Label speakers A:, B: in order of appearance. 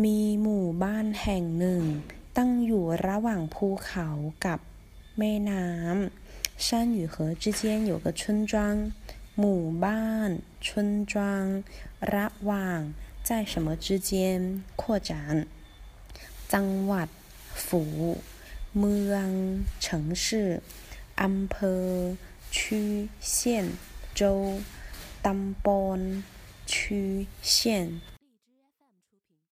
A: มีหมู่บ้านแห่งหนึ่ง ตั้งอยู่ระหว่างภูเขากับแม่น้ำ山与河之间有个村庄หมู่บ้าน村庄ระหว่าง在什么之间扩展จังหวัด府เมือง城市อำเภอ区县州ตำบล区县